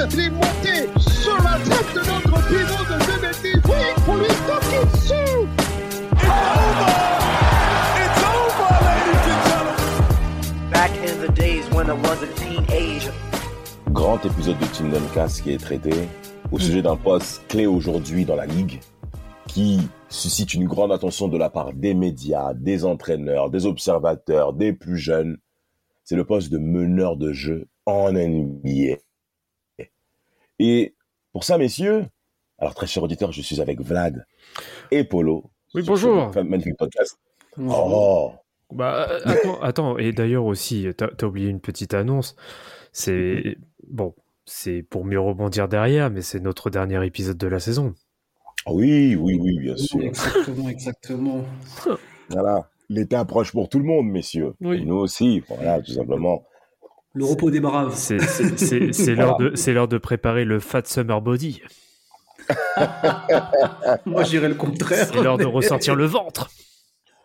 Sa tête, il est monté sur la tête de notre pivot de 2 mètres. Oui, pour lui toquer dessus. It's over! It's over, ladies and gentlemen! Back in the days when I was a teenager. grand épisode de Team Duncast qui est traité au sujet d'un poste clé aujourd'hui dans la ligue qui suscite une grande attention de la part des médias, des entraîneurs, des observateurs, des plus jeunes. C'est le poste de meneur de jeu en NBA. Et pour ça, messieurs, alors très cher auditeur, je suis avec Vlad et Polo. Oui, bonjour. Magnifique podcast. Oh, Bah, euh, attends, attends, et d'ailleurs aussi, t'as as oublié une petite annonce. C'est bon, c'est pour mieux rebondir derrière, mais c'est notre dernier épisode de la saison. oui, oui, oui, bien sûr. Exactement, exactement. Voilà. L'été approche pour tout le monde, messieurs. Oui. Et nous aussi, voilà, tout simplement. Le repos des braves. C'est c'est- c'est- c'est l'heure de c'est l'heure de préparer le Fat Summer Body. Moi, j'irais le contraire. C'est l'heure de ressortir le ventre,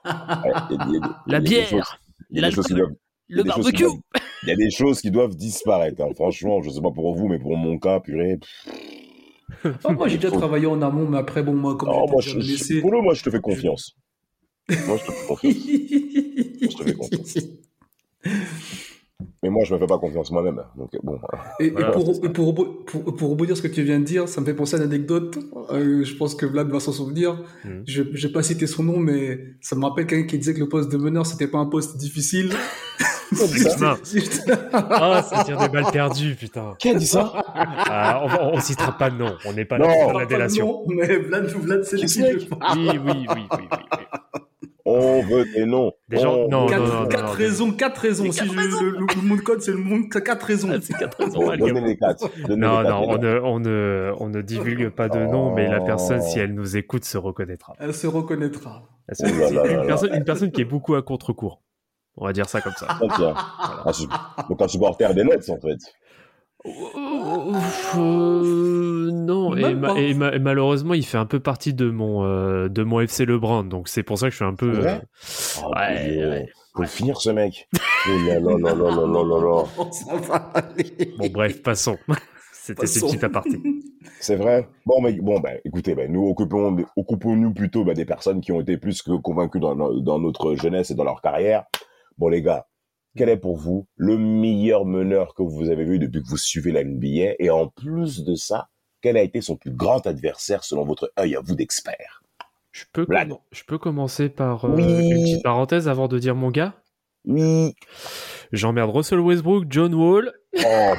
Ouais, y a- y a- la bière, le barbecue. Il y a des choses qui doivent disparaître. hein. Franchement, je sais pas pour vous, mais pour mon cas, purée. pff, Ah, moi, j'ai déjà travaillé en amont, mais après, bon, moi, comme oh, moi, je, je- blessé. Polo, moi, je te fais confiance. Moi, je te fais confiance. te fais confiance. Mais moi, je me fais pas confiance moi-même. Donc, bon. voilà. Et, Voilà, pour, et pour, pour, pour rebondir ce que tu viens de dire, ça me fait penser à une anecdote. Euh, je pense que Vlad va s'en souvenir. Mhm. Je ne vais pas citer son nom, mais ça me rappelle quelqu'un qui disait que le poste de meneur, c'était pas un poste difficile. Putain. Juste- Ah, ça tire des balles perdues, putain. Qui a dit ça? Ah, on, on citera pas de nom, on n'est pas là Non. pour Pas faire la délation. nom, mais Vlad, Vlad c'est. Oui, oui, oui, oui, oui, oui. On veut des noms. Des gens- On non, Quatre, non, non, quatre non, raisons, quatre raisons. Si je- le, le, le monde code, c'est le monde, quatre raisons. Ah, c'est quatre raisons, Bon, Donnez les quatre. Donnez Non, les quatre, non, on ne, on, ne, on ne divulgue pas de nom, mais la personne, si elle nous écoute, se reconnaîtra. Elle se reconnaîtra. C'est Oh là là là une, là. personne, une personne qui est beaucoup à contre-cours. On va dire ça comme ça. Donc, tiens, un su- donc, un supporter des Nets, en fait. Euh, non, et, malheureusement, il fait un peu partie de mon, euh, de mon FC Lebrun, donc c'est pour ça que je suis un peu. Euh... Ah, ouais, oh, ouais, ouais. Faut le finir ce mec. Oh là, non, non, non, non, non, non, Bon, bref, passons. C'était ces petites apartés. C'est vrai. Bon, mais bon, bah, écoutez, ben, nous occupons, occupons-nous plutôt ben, des personnes qui ont été plus que convaincues dans, dans notre jeunesse et dans leur carrière. Bon, les gars, quel est pour vous le meilleur meneur que vous avez vu depuis que vous suivez la NBA Et en plus de ça, quel a été son plus grand adversaire selon votre œil à vous d'expert? Je peux, je commencer par euh, Oui. une petite parenthèse avant de dire mon gars. Oui. J'emmerde Russell Westbrook, John Wall. Oh,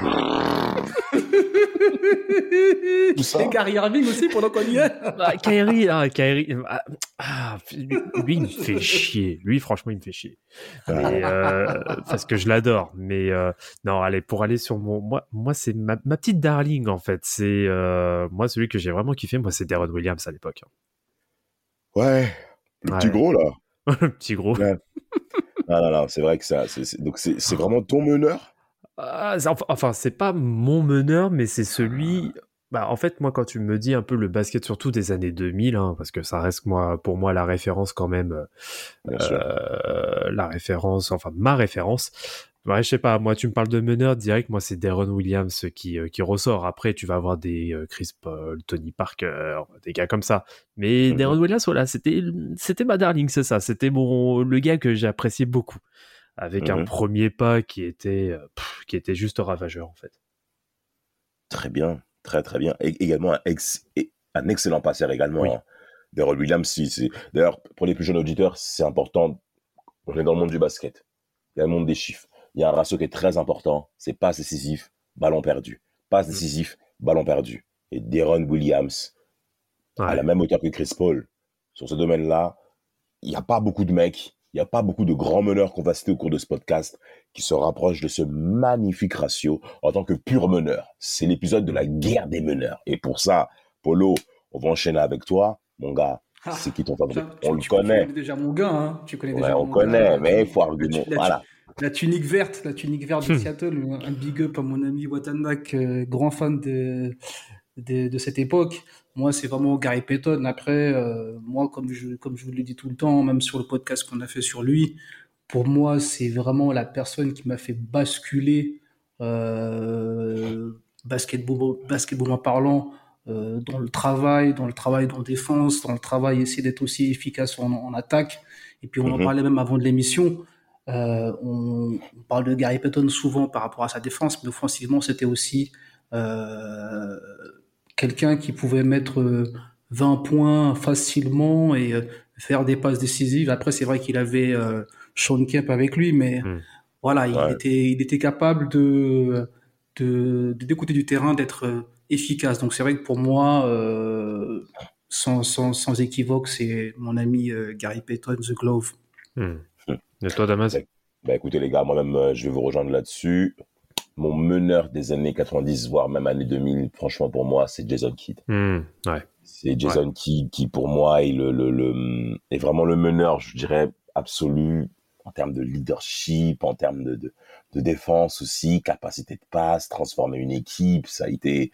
Et Gary Irving aussi, pendant qu'on y est. Ah, Kyrie, ah, Kyrie, ah, ah, lui, il me fait chier. Lui, franchement, il me fait chier. Mais, euh, parce que je l'adore. Mais euh, non, allez, pour aller sur mon, moi, moi, c'est ma, ma petite darling en fait. C'est euh, moi celui que j'ai vraiment kiffé. Moi, c'est Darren Williams à l'époque. ouais. Le petit gros, là. Le petit gros. Ouais. Ah, non, non, c'est vrai que ça. c'est- donc, c'est c'est vraiment ton meneur? Enfin, enfin, c'est pas mon meneur, mais c'est celui. Bah, en fait, moi, quand tu me dis un peu le basket, surtout des années 2000, hein, parce que ça reste moi, pour moi la référence quand même, euh, euh, la référence, enfin ma référence. Ouais, je sais pas, moi tu me parles de meneur direct, moi c'est Darren Williams qui, euh, qui ressort. Après, tu vas avoir des euh, Chris Paul, Tony Parker, des gars comme ça. Mais Mhm. Darren Williams, voilà, c'était ma darling, c'est ça. C'était mon le gars que j'ai apprécié beaucoup, avec un Mhm. premier pas qui était euh, pff, qui était juste ravageur en fait. Très bien, très très bien. Et également un, ex- un excellent passeur également. Oui. hein. Williams, si, d'ailleurs, pour les plus jeunes auditeurs, c'est important. On est dans le monde du basket. Il y a le monde des chiffres. Il y a un ratio qui est très important. C'est passe décisif, ballon perdu. Passe décisif, ballon perdu. Et Deron Williams, à la même hauteur que Chris Paul, sur ce domaine-là, il n'y a pas beaucoup de mecs, n'y a pas beaucoup de grands meneurs qu'on va citer au cours de ce podcast qui se rapprochent de ce magnifique ratio en tant que pur meneur. C'est l'épisode de la guerre des meneurs. Et pour ça, Polo, on va enchaîner avec toi, mon gars. Ah, C'est qui ton favori On tu- le tu connaît. déjà mon gars, hein. Tu connais Ouais, déjà on mon connaît, gars. mais il faut argumenter. Voilà. la tunique verte, la tunique verte de Hmm. Seattle, un big up à mon ami Watanak, euh, grand fan de, de, de cette époque. Moi, c'est vraiment Gary Payton. Après, euh, moi, comme je, comme je vous le dis tout le temps, même sur le podcast qu'on a fait sur lui, pour moi, c'est vraiment la personne qui m'a fait basculer, euh, basketball, basketballement parlant, euh, dans le travail, dans le travail en défense, dans le travail essayer d'être aussi efficace en, en attaque. Et puis on en Mhm. parlait même avant de l'émission. Euh, on, on parle de Gary Payton souvent par rapport à sa défense, mais offensivement c'était aussi euh, quelqu'un qui pouvait mettre euh, 20 points facilement et euh, faire des passes décisives. Après c'est vrai qu'il avait euh, Sean Kemp avec lui, mais Mhm. voilà, il Ouais. était il était capable de de, côtés du terrain d'être euh, efficace. Donc c'est vrai que pour moi, euh, sans, sans, sans équivoque, c'est mon ami euh, Gary Payton, The Glove. Hmm. Et toi, Damas? Bah écoutez les gars, moi-même euh, je vais vous rejoindre là-dessus. Mon meneur des années 90, voire même années 2000, franchement pour moi, c'est Jason Kidd. Hmm, Ouais. C'est Jason Kidd qui pour moi est, le, le, le- est vraiment le meneur, je dirais, absolu en termes de leadership, en termes de, de, de défense aussi, capacité de passe, transformer une équipe, ça a été...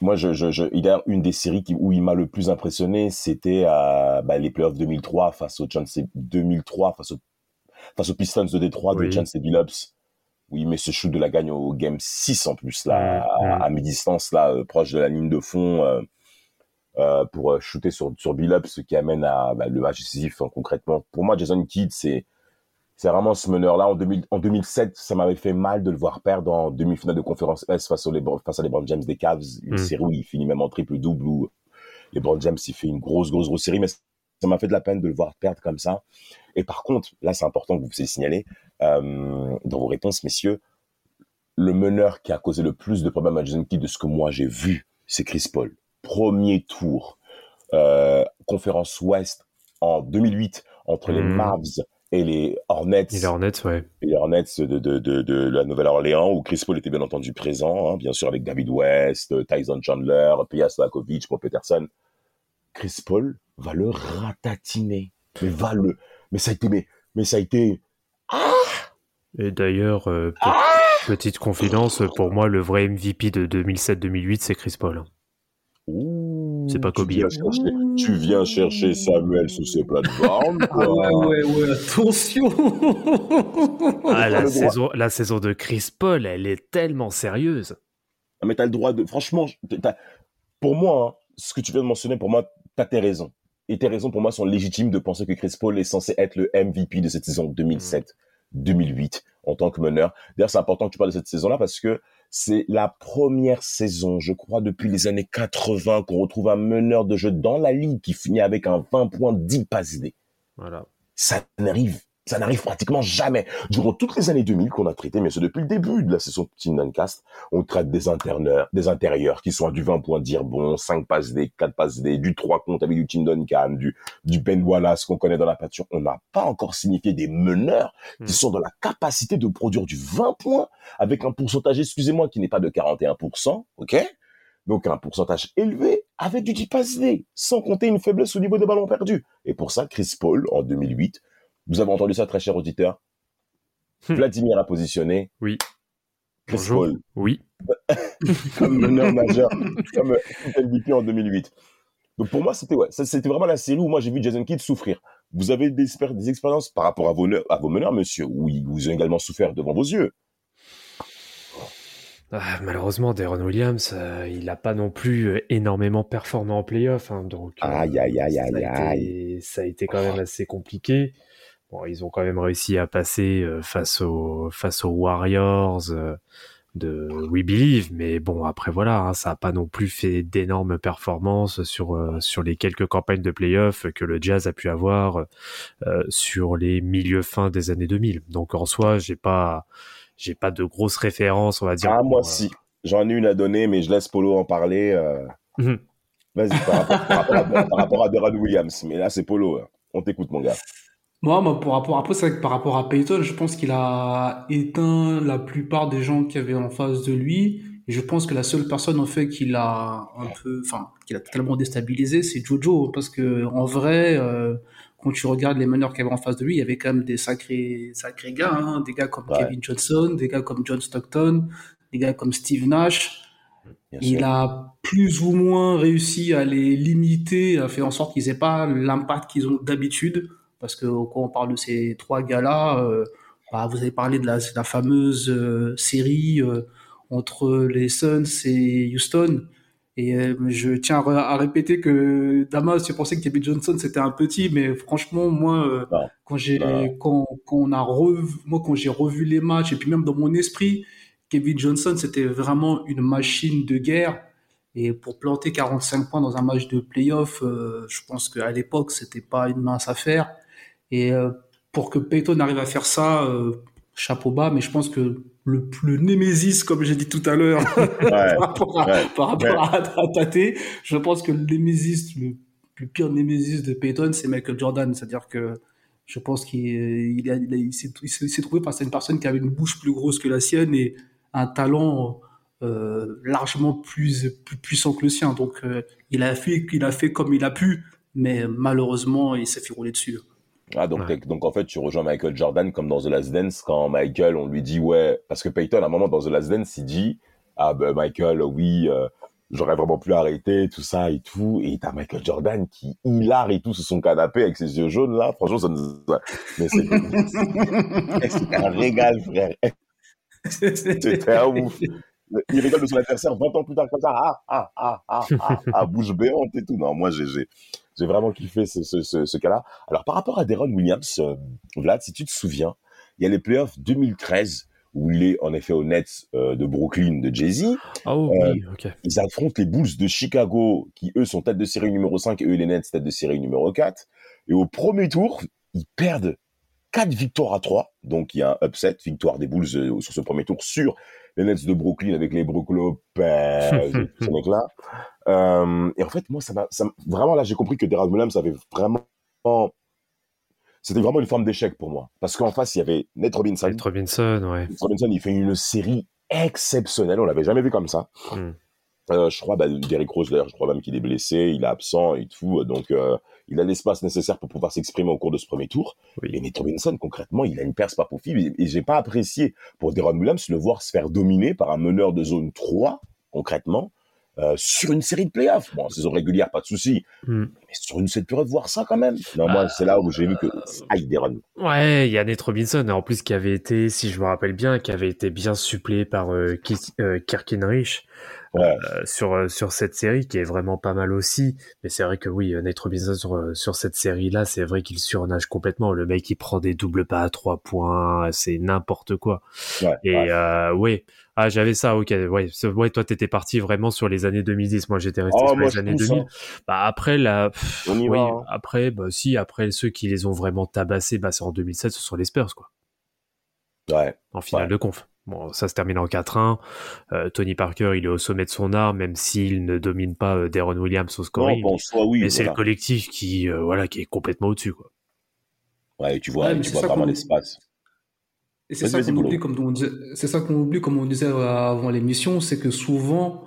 Moi, je, je, je, il y a une des séries qui, où il m'a le plus impressionné, c'était bah, les playoffs 2003 face au Chance 2003 face au face aux Pistons de Détroit de Oui. Chance Billups où il met ce shoot de la gagne au game 6 en plus là à, à mi-distance là euh, proche de la ligne de fond euh, euh, pour shooter sur sur Billups ce qui amène à bah, le match décisif hein, concrètement. Pour moi Jason Kidd c'est c'est vraiment ce meneur là en 2000 en 2007 ça m'avait fait mal de le voir perdre en demi-finale de conférence S face aux LeBron, face à LeBron James des Cavs. Une Mm. série où il finit même en triple double où LeBron James il fait une grosse grosse grosse série mais ça m'a fait de la peine de le voir perdre comme ça. Et par contre, là, c'est important que vous puissiez signaler dans vos réponses, messieurs, le meneur qui a causé le plus de problèmes à Jason Kidd de ce que moi j'ai vu, c'est Chris Paul. Premier tour, euh, conférence Ouest en 2008 entre les Mhm. Mavs et les Hornets Et les Hornets, ouais. et les Hornets de, de, de, de la Nouvelle-Orléans, où Chris Paul était bien entendu présent, hein, bien sûr avec David West, Tyson Chandler, Pia Stojakovic, Paul Peterson. Chris Paul va le ratatiner. Mais va le... Mais ça a été... Mais, mais ça a été... Et d'ailleurs, euh, pe- Ah petite confidence, pour moi, le vrai MVP de 2007-2008, c'est Chris Paul. C'est pas tu Kobe. viens chercher- tu viens chercher Samuel sous ses plateformes. Ah ouais, ouais, ouais, attention Ah, la, saison, la saison de Chris Paul, elle est tellement sérieuse. Ah, Mais t'as le droit de... Franchement, pour moi, hein, ce que tu viens de mentionner, pour moi, t'as tes raisons. Et tes raisons, pour moi, sont légitimes de penser que Chris Paul est censé être le MVP de cette saison 2007-2008 en tant que meneur. D'ailleurs, c'est important que tu parles de cette saison-là parce que c'est la première saison, je crois, depuis les années 80 qu'on retrouve un meneur de jeu dans la ligue qui finit avec un 20 points 10 passes D. Voilà. ça n'arrive ça n'arrive pratiquement jamais. Durant toutes les années 2000 qu'on a traité, mais c'est depuis le début de la session Team Duncast, on traite des intérieurs, des intérieurs qui sont à du 20 points dire bon, 5 passes D, 4 passes D, du 3 comptes avec du Tim Duncan, du, du Ben Wallace qu'on connaît dans la peinture. On n'a pas encore signifié des meneurs Hmm. qui sont dans la capacité de produire du 20 points avec un pourcentage, excusez-moi, qui n'est pas de 41%, ok? Donc un pourcentage élevé avec du 10 passes D, sans compter une faiblesse au niveau des ballons perdus. Et pour ça, Chris Paul, en 2008, vous avez entendu ça, très cher auditeur. Hmm. Vladimir a positionné Oui. Chris Bonjour. Paul Oui. comme meneur majeur, comme euh, MVP en 2008. Donc pour moi, c'était ouais, c'était vraiment la série où moi j'ai vu Jason Kidd souffrir. Vous avez des, expér- des expériences par rapport à vos, à vos meneurs, monsieur, où ils vous ont également souffert devant vos yeux? Ah, malheureusement, Deron Williams, euh, il n'a pas non plus euh, énormément performé en playoff. hein, donc, euh, Aïe, aïe, aïe, ça, a été, ça a été quand même assez compliqué. Bon, ils ont quand même réussi à passer euh, face, aux, face aux Warriors euh, de We Believe. Mais bon, après, voilà, hein, ça n'a pas non plus fait d'énormes performances sur, euh, sur les quelques campagnes de playoff que le Jazz a pu avoir euh, sur les milieux fins des années 2000. Donc, en soi, j'ai pas j'ai pas de grosses références, on va dire. Ah, pour, moi euh, si. J'en ai une à donner, mais je laisse Polo en parler. euh. Mhm. Vas-y, par rapport, par rapport à, par rapport à Deron Williams. Mais là, c'est Polo. hein. On t'écoute, mon gars. Moi, moi, par rapport, après, c'est vrai que par rapport à Peyton, je pense qu'il a éteint la plupart des gens qui avaient en face de lui. Et je pense que la seule personne, en fait, qu'il a un peu, enfin, qu'il a totalement déstabilisé, c'est Jojo. Parce que, en vrai, euh, quand tu regardes les meneurs qu'il y avait en face de lui, il y avait quand même des sacrés, sacrés gars, hein, des gars comme Ouais. Kevin Johnson, des gars comme John Stockton, des gars comme Steve Nash. Bien Il sûr. a plus ou moins réussi à les limiter, à faire en sorte qu'ils aient pas l'impact qu'ils ont d'habitude. Parce que quand on parle de ces trois gars-là, euh, bah, vous avez parlé de la, fameuse euh, série euh, entre les Suns et Houston. Et je tiens à, répéter que Damas, tu pensais que Kevin Johnson c'était un petit, mais franchement, moi, Non. quand j'ai quand, quand on a revu, moi quand j'ai revu les matchs et puis même dans mon esprit, Kevin Johnson c'était vraiment une machine de guerre. Et pour planter 45 points dans un match de playoff, je pense qu'à l'époque c'était pas une mince affaire. Et euh, pour que Peyton arrive à faire ça, euh, chapeau bas. Mais je pense que le le némésis, comme j'ai dit tout à l'heure, Ouais. par rapport à, Ouais. par rapport à, à Tate, je pense que le némésis, le, le pire némésis de Peyton, c'est Michael Jordan. C'est-à-dire que je pense qu'il il a- il a- il s'est trouvé face à une personne qui avait une bouche plus grosse que la sienne et un talent euh, largement plus, plus puissant que le sien. Donc euh, il a fait il a fait comme il a pu, mais malheureusement il s'est fait rouler dessus. Ah, donc, Ouais. donc en fait, tu rejoins Michael Jordan comme dans The Last Dance quand Michael, on lui dit ouais, parce que Peyton, à un moment dans The Last Dance, il dit ah ben Michael, oui, euh, j'aurais vraiment pu arrêter tout ça et tout, et t'as Michael Jordan qui hilar et tout sur son canapé avec ses yeux jaunes là, franchement ça nous, mais c'est c'est un régal frère, c'était un ouf. Il rigole de son adversaire 20 ans plus tard comme ça, ah ah ah ah ah, ah bouche béante et tout. Non, moi j'ai j'ai vraiment kiffé ce, ce, ce, ce cas-là. Alors, par rapport à Deron Williams, euh, Vlad, si tu te souviens, il y a les playoffs 2013 où il est en effet au Nets euh, de Brooklyn de Jay-Z. Oh Euh, oui, ok. Ils affrontent les Bulls de Chicago qui, eux, sont tête de série numéro 5 et eux, les Nets, tête de série numéro 4. Et au premier tour, ils perdent 4 victoires à 3. Donc, il y a un upset, victoire des Bulls euh, sur ce premier tour sur les Nets de Brooklyn avec les Brook Lopez tous ces mecs-là. Euh, et en fait, moi, ça m'a, vraiment, là, j'ai compris que Deron Williams avait vraiment, c'était vraiment une forme d'échec pour moi. Parce qu'en face, il y avait Nate Robinson. Nate Robinson, ouais. Nate Robinson, il fait une série exceptionnelle. On l'avait jamais vu comme ça. Hmm. Euh, je crois, bah, Derrick Rose, d'ailleurs, je crois même qu'il est blessé, il est absent et tout. Donc, euh, il a l'espace nécessaire pour pouvoir s'exprimer au cours de ce premier tour. Oui. Et Nate Robinson, concrètement, il a une perce pas possible. Et, et j'ai pas apprécié pour Deron Williams le voir se faire dominer par un meneur de zone 3, concrètement, euh, sur une série de playoffs. Bon, en saison régulière, pas de souci. Hmm. Mais sur une cette période, voir ça quand même. Non, moi, c'est là où j'ai vu que, aïe, Deron. Ouais, il y a Nate Robinson, en plus qui avait été, si je me rappelle bien, qui avait été bien suppléé par euh, euh, Kirk Henrich Ouais. euh, sur euh, sur cette série, qui est vraiment pas mal aussi. Mais c'est vrai que oui, euh, Nate Robinson sur, sur cette série-là, c'est vrai qu'il surnage complètement. Le mec, il prend des doubles pas à trois points, c'est n'importe quoi. Ouais, Et ouais. euh, ouais, ah j'avais ça, ok, ouais, ouais, toi t'étais parti vraiment sur les années 2010, moi j'étais resté Oh, sur moi, les années pousse, 2000. hein. Bah après la, pff, On y oui, va, hein. après bah si, après ceux qui les ont vraiment tabassés, bah c'est en 2007, ce sont les Spurs quoi, Ouais. en finale Ouais. de conf. Bon, ça se termine en 4-1. Euh, Tony Parker, il est au sommet de son art, même s'il ne domine pas euh, Deron Williams au Non, scoring. bon, soit oui. mais c'est voilà. le collectif qui, euh, voilà, qui est complètement au-dessus quoi. Ouais, tu vois, Ouais, tu c'est vois qu'on- l'espace. Et c'est Vas-y, ça vas-y, qu'on oublie, comme on disait, c'est ça qu'on oublie, comme on disait avant l'émission, c'est que souvent,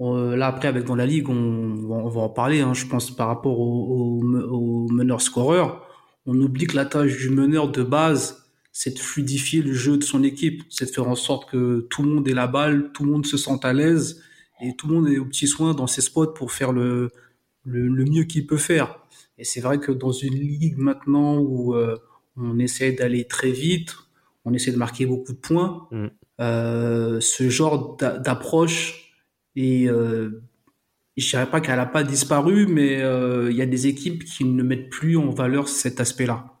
euh, là après avec dans la ligue, on, on va- on va en parler. hein, je pense par rapport au, au, au meneur scoreur, on oublie que la tâche du meneur de base, c'est de fluidifier le jeu de son équipe, c'est de faire en sorte que tout le monde ait la balle, tout le monde se sente à l'aise et tout le monde est au petit soin dans ses spots pour faire le le, le mieux qu'il peut faire. Et c'est vrai que dans une ligue maintenant où euh, on essaie d'aller très vite, on essaie de marquer beaucoup de points, Mm. euh, ce genre d'a- d'approche, et euh, je dirais pas qu'elle n'a pas disparu, mais euh, il y a des équipes qui ne mettent plus en valeur cet aspect-là.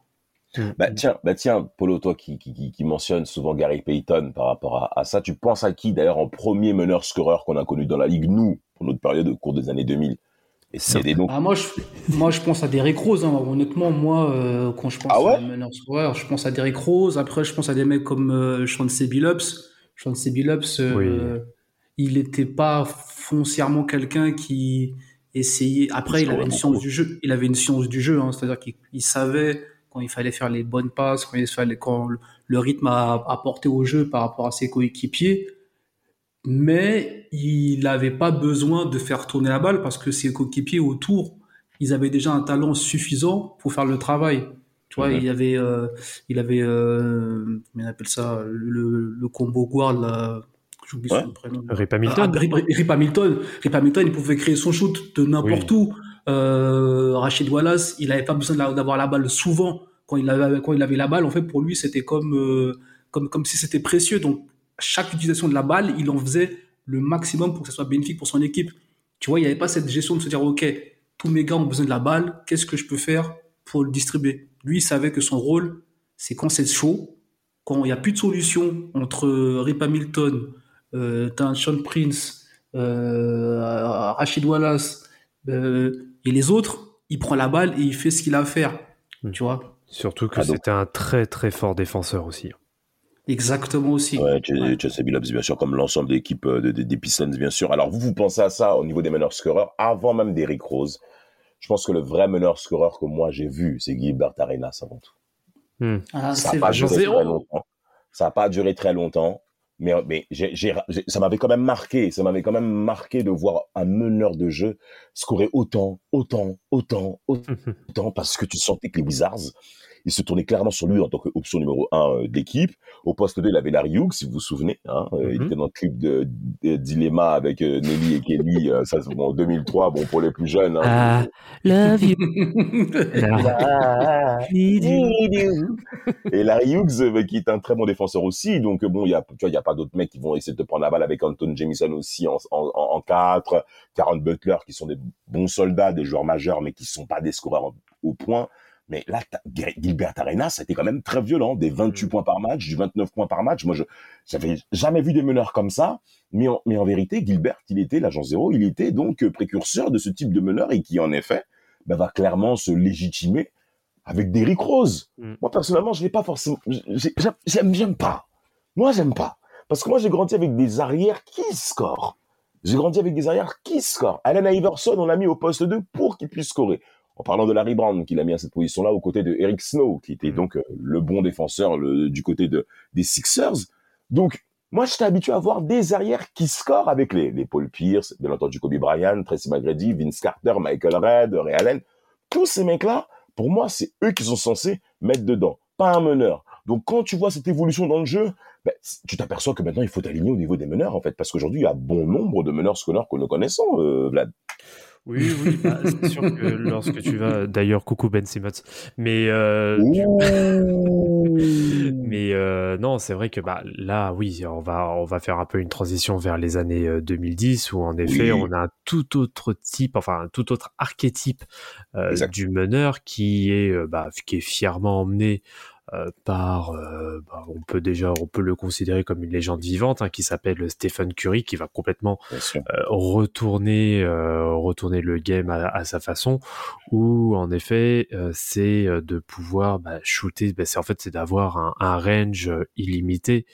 Bah tiens, bah tiens, Polo, toi qui, qui, mentionne souvent Gary Payton par rapport à, à ça, tu penses à qui d'ailleurs en premier meneur scoreur qu'on a connu dans la ligue, nous, pour notre période au cours des années 2000 Et a des noms Ah, moi, je, moi, je pense à Derrick Rose. Hein. Honnêtement, moi, euh, quand je pense Ah ouais? à un meneur scoreur, je pense à Derrick Rose. Après, je pense à des mecs comme euh, Chauncey Billups. Chauncey Billups, euh, il n'était pas foncièrement quelqu'un qui, essayer. Après, Il avait une science du jeu. Il avait une science du jeu, hein, c'est-à-dire qu'il il savait quand il fallait faire les bonnes passes, quand il fallait quand le, le rythme à apporter au jeu par rapport à ses coéquipiers. Mais il n'avait pas besoin de faire tourner la balle parce que ses coéquipiers autour, ils avaient déjà un talent suffisant pour faire le travail. Tu vois, Mhm. il avait, euh, il avait, euh, comment on appelle ça, le, le combo guard, là, j'oublie Ouais. son prénom. Rip Ah, Hamilton. Rip, Rip Hamilton. Rip Hamilton, il pouvait créer son shoot de n'importe où. Euh, Rachid Wallace, il n'avait pas besoin d'avoir la balle souvent. Quand il avait, quand il avait la balle, en fait, pour lui, c'était comme, euh, comme, comme si c'était précieux. Donc, chaque utilisation de la balle, il en faisait le maximum pour que ce soit bénéfique pour son équipe. Tu vois, il n'y avait pas cette gestion de se dire, OK, tous mes gars ont besoin de la balle, qu'est-ce que je peux faire pour le distribuer? Lui, il savait que son rôle, c'est quand c'est chaud, quand il n'y a plus de solution entre Rip Hamilton, euh, Sean Prince, euh, Rachid Wallace euh, et les autres, il prend la balle et il fait ce qu'il a à faire. Mm. Tu vois? Surtout que Ah, c'était un très très fort défenseur aussi. Exactement aussi. Ouais, Ch- Chelsea Billups, bien sûr, comme l'ensemble de l'équipe euh, de- de- des Pistons, bien sûr. Alors, vous, vous pensez à ça au niveau des meneurs scoreurs, avant même d'Eric Rose? Je pense que le vrai meneur scoreur que moi j'ai vu, c'est Gilbert Arenas avant tout. Ah, Ça n'a pas vrai. duré Zéro. très longtemps. Ça n'a pas duré très longtemps. Mais, mais ça m'avait quand même marqué. Ça m'avait quand même marqué de voir un meneur de jeu scorer autant, autant, autant, autant, parce que tu sentais que les Wizards, ils se tournaient clairement sur lui en tant qu'option numéro un euh, d'équipe. Au poste 2, il avait Larry Hughes, si vous vous souvenez. Hein, Euh, Il Mhm. était dans le clip de, de Dilemma avec euh, Nelly et Kelly. euh, ça, c'est bon, en 2003, bon, pour les plus jeunes. Hein, Ah, love you. Et Larry Hughes, euh, qui est un très bon défenseur aussi. Donc, bon, il y a, tu vois, il y a pas d'autres mecs qui vont essayer de te prendre la balle avec Anton Jamison aussi en, en, en 4. Karen Butler, qui sont des bons soldats, des joueurs majeurs, mais qui sont pas des scoreurs au point. Mais là, Gilbert Arenas, c'était quand même très violent. Des 28 points par match, du 29 points par match. Moi, je, j'avais jamais vu des meneurs comme ça. Mais en, mais en vérité, Gilbert, il était l'agent zéro. Il était donc euh, précurseur de ce type de meneur et qui, en effet, ben, va clairement se légitimer avec Derrick Rose. Mm. Moi, personnellement, je l'ai pas forcément, j'ai- j'aime, j'aime, j'aime pas. Moi, j'aime pas. Parce que moi, j'ai grandi avec des arrières qui scorent. J'ai grandi avec des arrières qui scorent. Allen Iverson, on l'a mis au poste 2 pour qu'il puisse scorer. En parlant de Larry Brown, qu'il a mis à cette position-là aux côtés de Eric Snow, qui était Mm. donc euh, le bon défenseur le- du côté de, des Sixers. Donc, moi, j'étais habitué à voir des arrières qui scorent avec les, les Paul Pierce, bien entendu Kobe Bryant, Tracy McGrady, Vince Carter, Michael Red, Ray Allen. Tous ces mecs-là, pour moi, c'est eux qui sont censés mettre dedans, pas un meneur. Donc, quand tu vois cette évolution dans le jeu, ben, tu t'aperçois que maintenant, il faut t'aligner au niveau des meneurs, en fait, parce qu'aujourd'hui, il y a bon nombre de meneurs scolaires que nous connaissons, euh, Vlad. Oui, oui, bah, c'est sûr que lorsque tu vas, d'ailleurs, coucou Ben Simmons, mais euh, mais euh, non, c'est vrai que bah là, oui, on va on va faire un peu une transition vers les années euh, 2010 où en effet Oui. on a un tout autre type, enfin un tout autre archétype euh, du meneur qui est euh, bah, qui est fièrement emmené euh, par, euh, bah, on peut déjà, on peut le considérer comme une légende vivante, hein, qui s'appelle Stephen Curry, qui va complètement euh, retourner euh, retourner le game à, à sa façon où en effet euh, c'est euh, de pouvoir bah, shooter bah, c'est en fait c'est d'avoir un, un range euh, illimité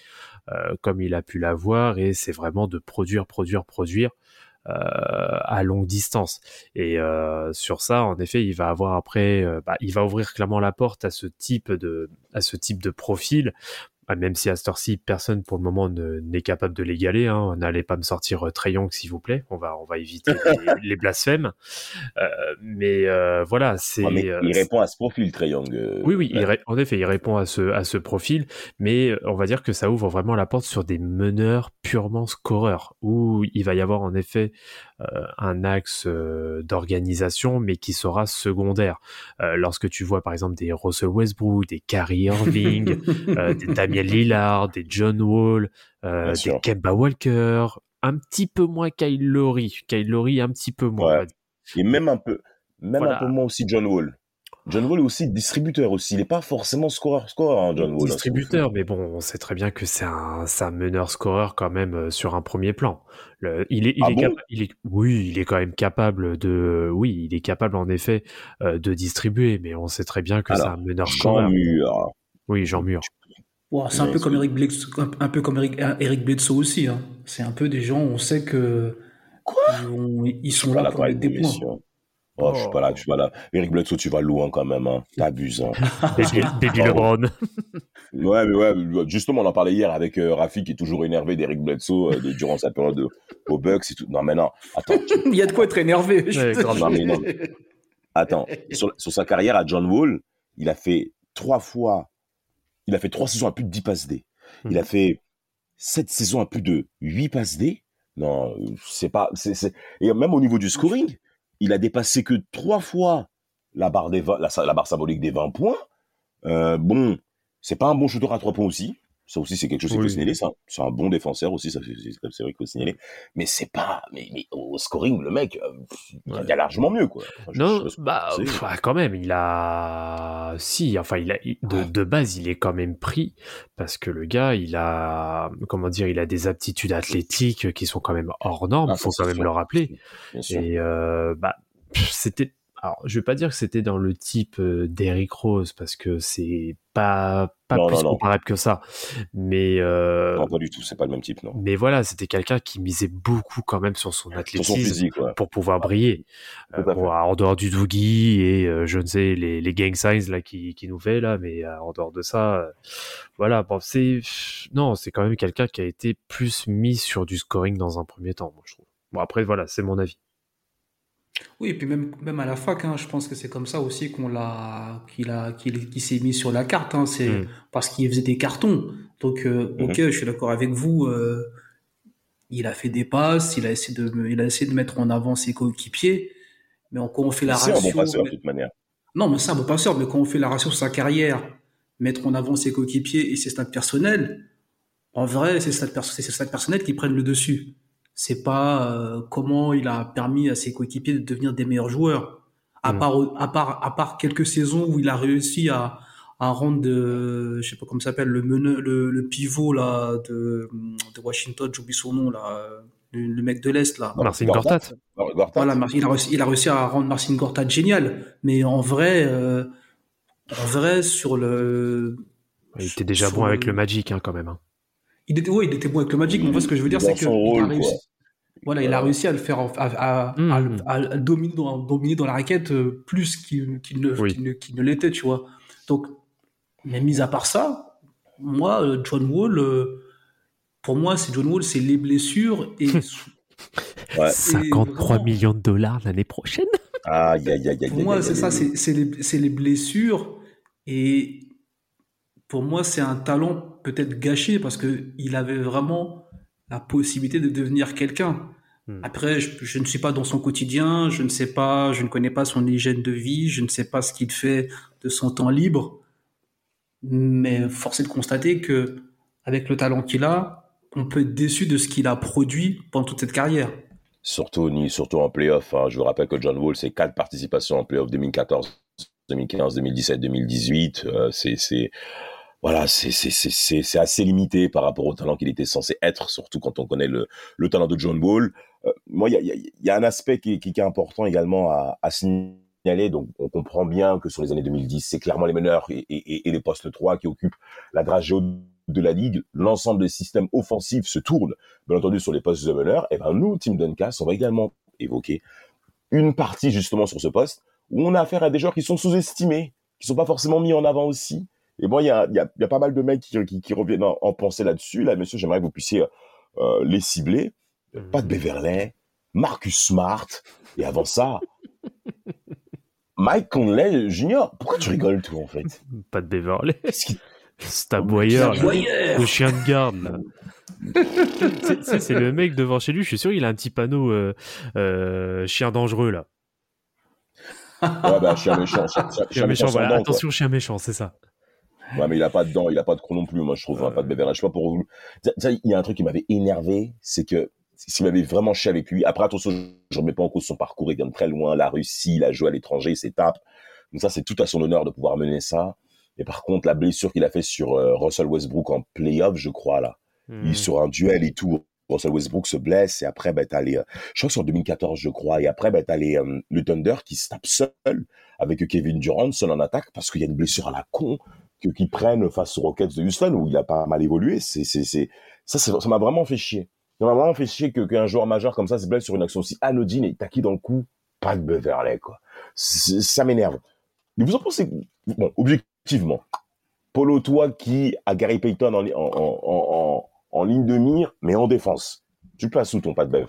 euh, comme il a pu l'avoir et c'est vraiment de produire produire produire euh, à longue distance. Et euh, sur ça en effet il va avoir après euh, bah, il va ouvrir clairement la porte à ce type de à ce type de profil même si à cette heure-ci, personne pour le moment ne- n'est capable de l'égaler. Hein. N'allez pas me sortir euh, Young, s'il vous plaît. On va, on va éviter les, les blasphèmes. Euh, mais euh, voilà, c'est. Ah, euh, il répond à ce profil, Young. euh, oui, oui, il en effet, il répond à ce, à ce profil, mais on va dire que ça ouvre vraiment la porte sur des meneurs purement scoreurs, où il va y avoir en effet un axe euh, d'organisation, mais qui sera secondaire. Euh, lorsque tu vois par exemple des Russell Westbrook, des Kyrie Irving, euh, des Damian Lillard, des John Wall, euh, des sûr. Kemba Walker, un petit peu moins Kyle Lowry, Kyle Lowry un petit peu moins. Ouais. Et même un peu, même Voilà. un peu moins aussi John Wall. John Wall est aussi distributeur aussi. Il n'est pas forcément scoreur, scoreur, hein, John Wall. hein, distributeur, mais bon, on sait très bien que c'est un, c'est un meneur-scoreur quand même euh, sur un premier plan. Le- il est, il Ah est bon? capa- il est, oui, il est quand même capable de, oui, il est capable en effet euh, de distribuer, mais on sait très bien que c'est un Jean meneur-scoreur. Mur. Oui, Jean Mur. C'est un peu comme Eric Bledsoe, un peu comme Eric, Eric Bledsoe aussi. hein. C'est un peu des gens, on sait que Ils, ont- ils sont là pour mettre avec des points. Oh, je suis pas là, je suis pas là. Eric Bledsoe, tu vas loin quand même, hein. T'abuses, hein. Baby, Oh. LeBron. Ouais, mais ouais, justement, on en parlait hier avec euh, Rafi qui est toujours énervé d'Eric Bledsoe euh, de- durant sa période de- aux Bucks et tout. Non, mais non, attends, tu- Il y a de quoi être énervé. je Ouais. Non, mais non. attends. Sur, sur sa carrière à John Wall, il a fait trois fois, il a fait trois saisons à plus de 10 passes D. Il Hmm. a fait sept saisons à plus de 8 passes D. Non, euh, c'est pas, c'est, c'est- et même au niveau du scoring, il a dépassé que trois fois la barre des 20 la, la barre symbolique des 20 points. Euh, bon, c'est pas un bon shooter à trois points aussi. Ça aussi, c'est quelque chose qu'il faut signaler. C'est un bon défenseur aussi, ça, c'est, vrai qu'il faut signaler. Mais c'est pas, mais, mais au scoring, le mec, euh, pff, il y a- il a largement mieux, quoi. Enfin, je- Non, bah, pff, ah, quand même, il a. Si, enfin, il a... il- de, de base, il est quand même pris parce que le gars, il a. Comment dire, il a des aptitudes athlétiques qui sont quand même hors normes, Ah, ça, faut quand même sûr. le rappeler. Bien sûr. Et euh, bah, c'était. Alors, je vais pas dire que c'était dans le type euh, d'Eric Rose parce que c'est pas pas Non, plus non, non. comparable que ça. Mais euh, Non, pas du tout, c'est pas le même type, non. mais voilà, c'était quelqu'un qui misait beaucoup quand même sur son Sur son athlétisme physique, ouais. pour pouvoir briller. Euh, bon, en dehors du Doogie et euh, je ne sais les, les gang signs là qui, qui nous fait là, mais en dehors de ça, voilà. Bon, c'est non, c'est quand même quelqu'un qui a été plus mis sur du scoring dans un premier temps, moi je trouve. Bon après voilà, c'est mon avis. Oui, et puis même, même à la fac, hein, je pense que c'est comme ça aussi qu'on l'a, qu'il a, qu'il, s'est mis sur la carte. Hein, c'est Mm. parce qu'il faisait des cartons. Donc, euh, Mhm. ok, je suis d'accord avec vous. euh, il a fait des passes, il a essayé de, il a essayé de mettre en avant ses coéquipiers. Mais quand on fait la C'est un bon ratio, passeur, de toute manière. non, mais c'est un bon passeur. Mais quand on fait la ratio sur sa carrière, mettre en avant ses coéquipiers et ses stats personnels, en vrai, c'est ses stats personnels qui prennent le dessus. C'est pas euh, comment il a permis à ses coéquipiers de devenir des meilleurs joueurs. À Mm. part, à part, à part quelques saisons où il a réussi à, à rendre de, je sais pas comment ça s'appelle, le meneur, le, le pivot là de, de Washington, j'oublie son nom là, le, le mec de l'est là. Marcin Gortat. Voilà, il a réussi, il a réussi à rendre Marcin Gortat génial. Mais en vrai, euh, en vrai, sur le. Il était déjà bon avec le Magic hein, quand même. hein. Il était, ouais, il était bon avec le Magic, mais en fait, ce que je veux dire, c'est que. il a réussi, voilà, il a réussi à le faire, en- à, à, Mm. à- à- à dominer, dans, dominer dans la raquette euh, plus qu'il ne, Oui. qu'il ne, qu'il ne l'était, tu vois. Donc, mais mis à part ça, moi, euh, John Wall, euh, pour moi, c'est John Wall, c'est les blessures et. Ouais. 53 vraiment- millions de dollars l'année prochaine. Aïe, aïe, aïe, aïe. Pour aïe, moi, aïe, c'est aïe, ça, c'est c'est les, c'est les blessures. Et pour moi, c'est un talent peut-être gâché parce que il avait vraiment la possibilité de devenir quelqu'un. Hmm. Après, je, je ne suis pas dans son quotidien, je ne sais pas, je ne connais pas son hygiène de vie, je ne sais pas ce qu'il fait de son temps libre. Mais force est de constater que avec le talent qu'il a, on peut être déçu de ce qu'il a produit pendant toute cette carrière. Surtout, ni, surtout en playoff. hein. Je vous rappelle que John Wall, c'est quatre participations en playoff 2014, 2015, 2017, 2018. Euh, c'est, c'est, voilà, c'est, assez limité par rapport au talent qu'il était censé être, surtout quand on connaît le, le talent de John Wall. Euh, moi, il y a, un aspect qui, qui, est important également à, signaler. Donc, on comprend bien que sur les années 2010, c'est clairement les meneurs et, et, les postes 3 qui occupent la dragée de la ligue. L'ensemble des systèmes offensifs se tournent, bien entendu, sur les postes de meneurs. Et ben, nous, Team Duncast, on va également évoquer une partie justement sur ce poste où on a affaire à des joueurs qui sont sous-estimés, qui sont pas forcément mis en avant aussi. Et moi, il y a, il y, a, il y a pas mal de mecs qui, qui, qui reviennent en, en pensée là-dessus. Là, monsieur, j'aimerais que vous puissiez euh, les cibler. Pas de Beverley, Marcus Smart, et avant ça, Mike Conley Jr. Pourquoi tu rigoles, toi, en fait? Pas de Beverly. Qu'est-ce qui- C'est un boyeur. Le chien de garde, là. C'est- le mec devant chez lui, je suis sûr, il a un petit panneau euh, euh, chien dangereux, là. Ouais, bah, chien méchant, chien, chien- Chien chien méchant, méchant sans voilà. dents, quoi. Attention, chien méchant, c'est ça. Ouais, mais il a pas de dents, il a pas de croc non plus, moi, je trouve, hein, pas de Beverley. Je sais pas pour vous. Il y a un truc qui m'avait énervé, c'est que s'il m'avait vraiment chié avec lui, après, attention, je remets pas en cause son parcours, il vient de très loin, la Russie, il a joué à l'étranger, il s'étape. Donc ça, c'est tout à son honneur de pouvoir mener ça. Et par contre, la blessure qu'il a fait sur euh, Russell Westbrook en playoff, je crois, là. Hmm. Il est sur un duel et tout. Russell Westbrook se blesse et après, bah, t'as les, euh, je crois que c'est en 2014, je crois. Et après, bah, t'as les, euh, le Thunder qui se tape seul avec Kevin Durant, seul en attaque parce qu'il y a une blessure à la con que, qu'ils prennent face aux Rockets de Houston où il a pas mal évolué. C'est, c'est, c'est, ça, ça m'a vraiment fait chier. Ça m'a vraiment fait chier que qu'un joueur majeur comme ça se blesse sur une action aussi anodine et taquille dans le cou. Pas de Beverley, quoi. Ça m'énerve. Mais vous en pensez, bon, objectivement, Polo, toi qui a Gary Payton en, en, en- en ligne de mire, mais en défense, tu places où ton pas de Bev?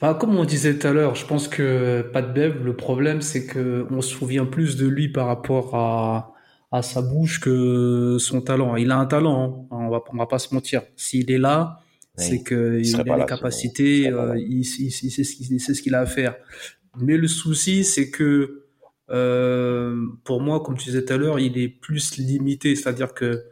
Bah, comme on disait tout à l'heure, je pense que Pat Bev, le problème, c'est que on se souvient plus de lui par rapport à, à sa bouche que son talent. Il a un talent, hein. on va, on va pas se mentir. S'il est là, Oui. c'est qu'il serait a les là, capacités. Il euh, là. il, il- il sait ce qu'il il sait ce qu'il a à faire. Mais le souci, c'est que euh, pour moi, comme tu disais tout à l'heure, il est plus limité, c'est-à-dire que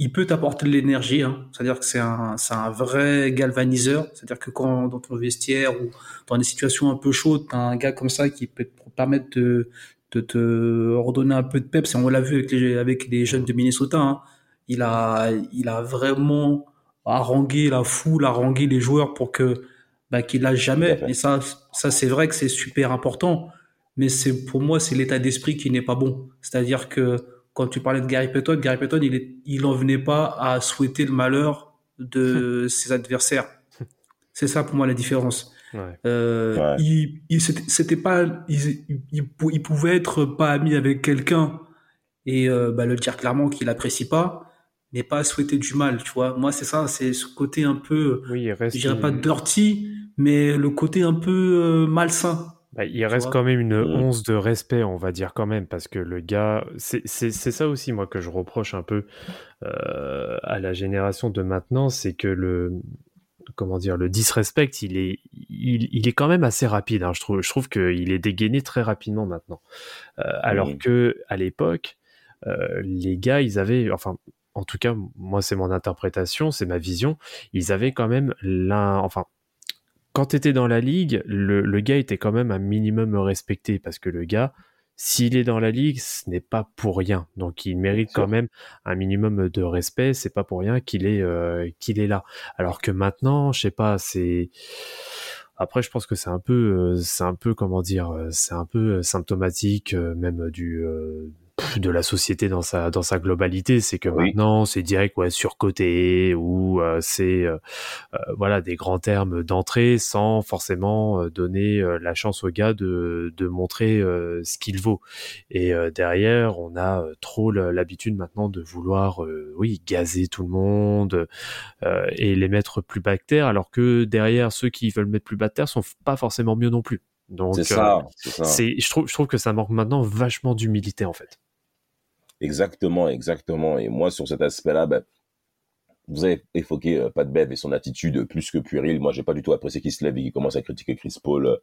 il peut t'apporter de l'énergie, hein. c'est-à-dire que c'est un, c'est un vrai galvaniseur, c'est-à-dire que quand dans ton vestiaire ou dans des situations un peu chaudes, t'as un gars comme ça qui peut te permettre de, de te redonner un peu de peps, et on l'a vu avec les, avec les jeunes de Minnesota, hein. il a, il a vraiment harangué la foule, harangué les joueurs pour que, bah, qu'il lâche jamais, et ça, ça c'est vrai que c'est super important, mais c'est, pour moi, c'est l'état d'esprit qui n'est pas bon, c'est-à-dire que quand tu parlais de Gary Payton, Gary Payton, il, est, il en venait pas à souhaiter le malheur de ses adversaires. C'est ça pour moi la différence. Ouais. Euh, Ouais. il, il c'était c'était pas, il, il, il pou- il pouvait être pas ami avec quelqu'un et euh, bah, le dire clairement qu'il apprécie pas, mais pas souhaiter du mal, tu vois. Moi, c'est ça, c'est ce côté un peu, Oui, il reste. je dirais pas dirty, mais le côté un peu euh, malsain. Bah, il reste quand même une Mhm. once de respect, on va dire quand même, parce que le gars, c'est c'est- c'est ça aussi moi que je reproche un peu euh, à la génération de maintenant, c'est que le comment dire le disrespect, il est il, il est quand même assez rapide. hein, je trouve je trouve qu'il est dégainé très rapidement maintenant, Euh, alors que à l'époque, euh, les gars, ils avaient enfin en tout cas, moi, c'est mon interprétation, c'est ma vision. Ils avaient quand même l'un, enfin, quand tu étais dans la ligue, le, le gars était quand même un minimum respecté parce que le gars, s'il est dans la ligue, ce n'est pas pour rien. Donc il mérite quand même un minimum de respect. C'est pas pour rien qu'il est euh, qu'il est là. Alors que maintenant, je sais pas, c'est après, je pense que c'est un peu, euh, c'est un peu comment dire, euh, c'est un peu euh, symptomatique même du euh, de la société dans sa dans sa globalité. C'est que Oui. maintenant, c'est direct ouais surcoté ou euh, c'est euh, euh, voilà des grands termes d'entrée sans forcément euh, donner euh, la chance au gars de, de montrer euh, ce qu'il vaut. Et euh, derrière, on a euh, trop l'habitude maintenant de vouloir, euh, oui, gazer tout le monde euh, et les mettre plus bas que terre, alors que derrière ceux qui veulent mettre plus bas de terre sont pas forcément mieux non plus. Donc, C'est euh, ça, c'est ça. c'est, je trouve, je trouve que ça manque maintenant vachement d'humilité en fait. Exactement, exactement. Et moi, sur cet aspect-là, ben, vous avez évoqué euh, Pat Bev et son attitude plus que puérile. Moi, j'ai pas du tout apprécié qu'il se lève et qu'il commence à critiquer Chris Paul. Euh,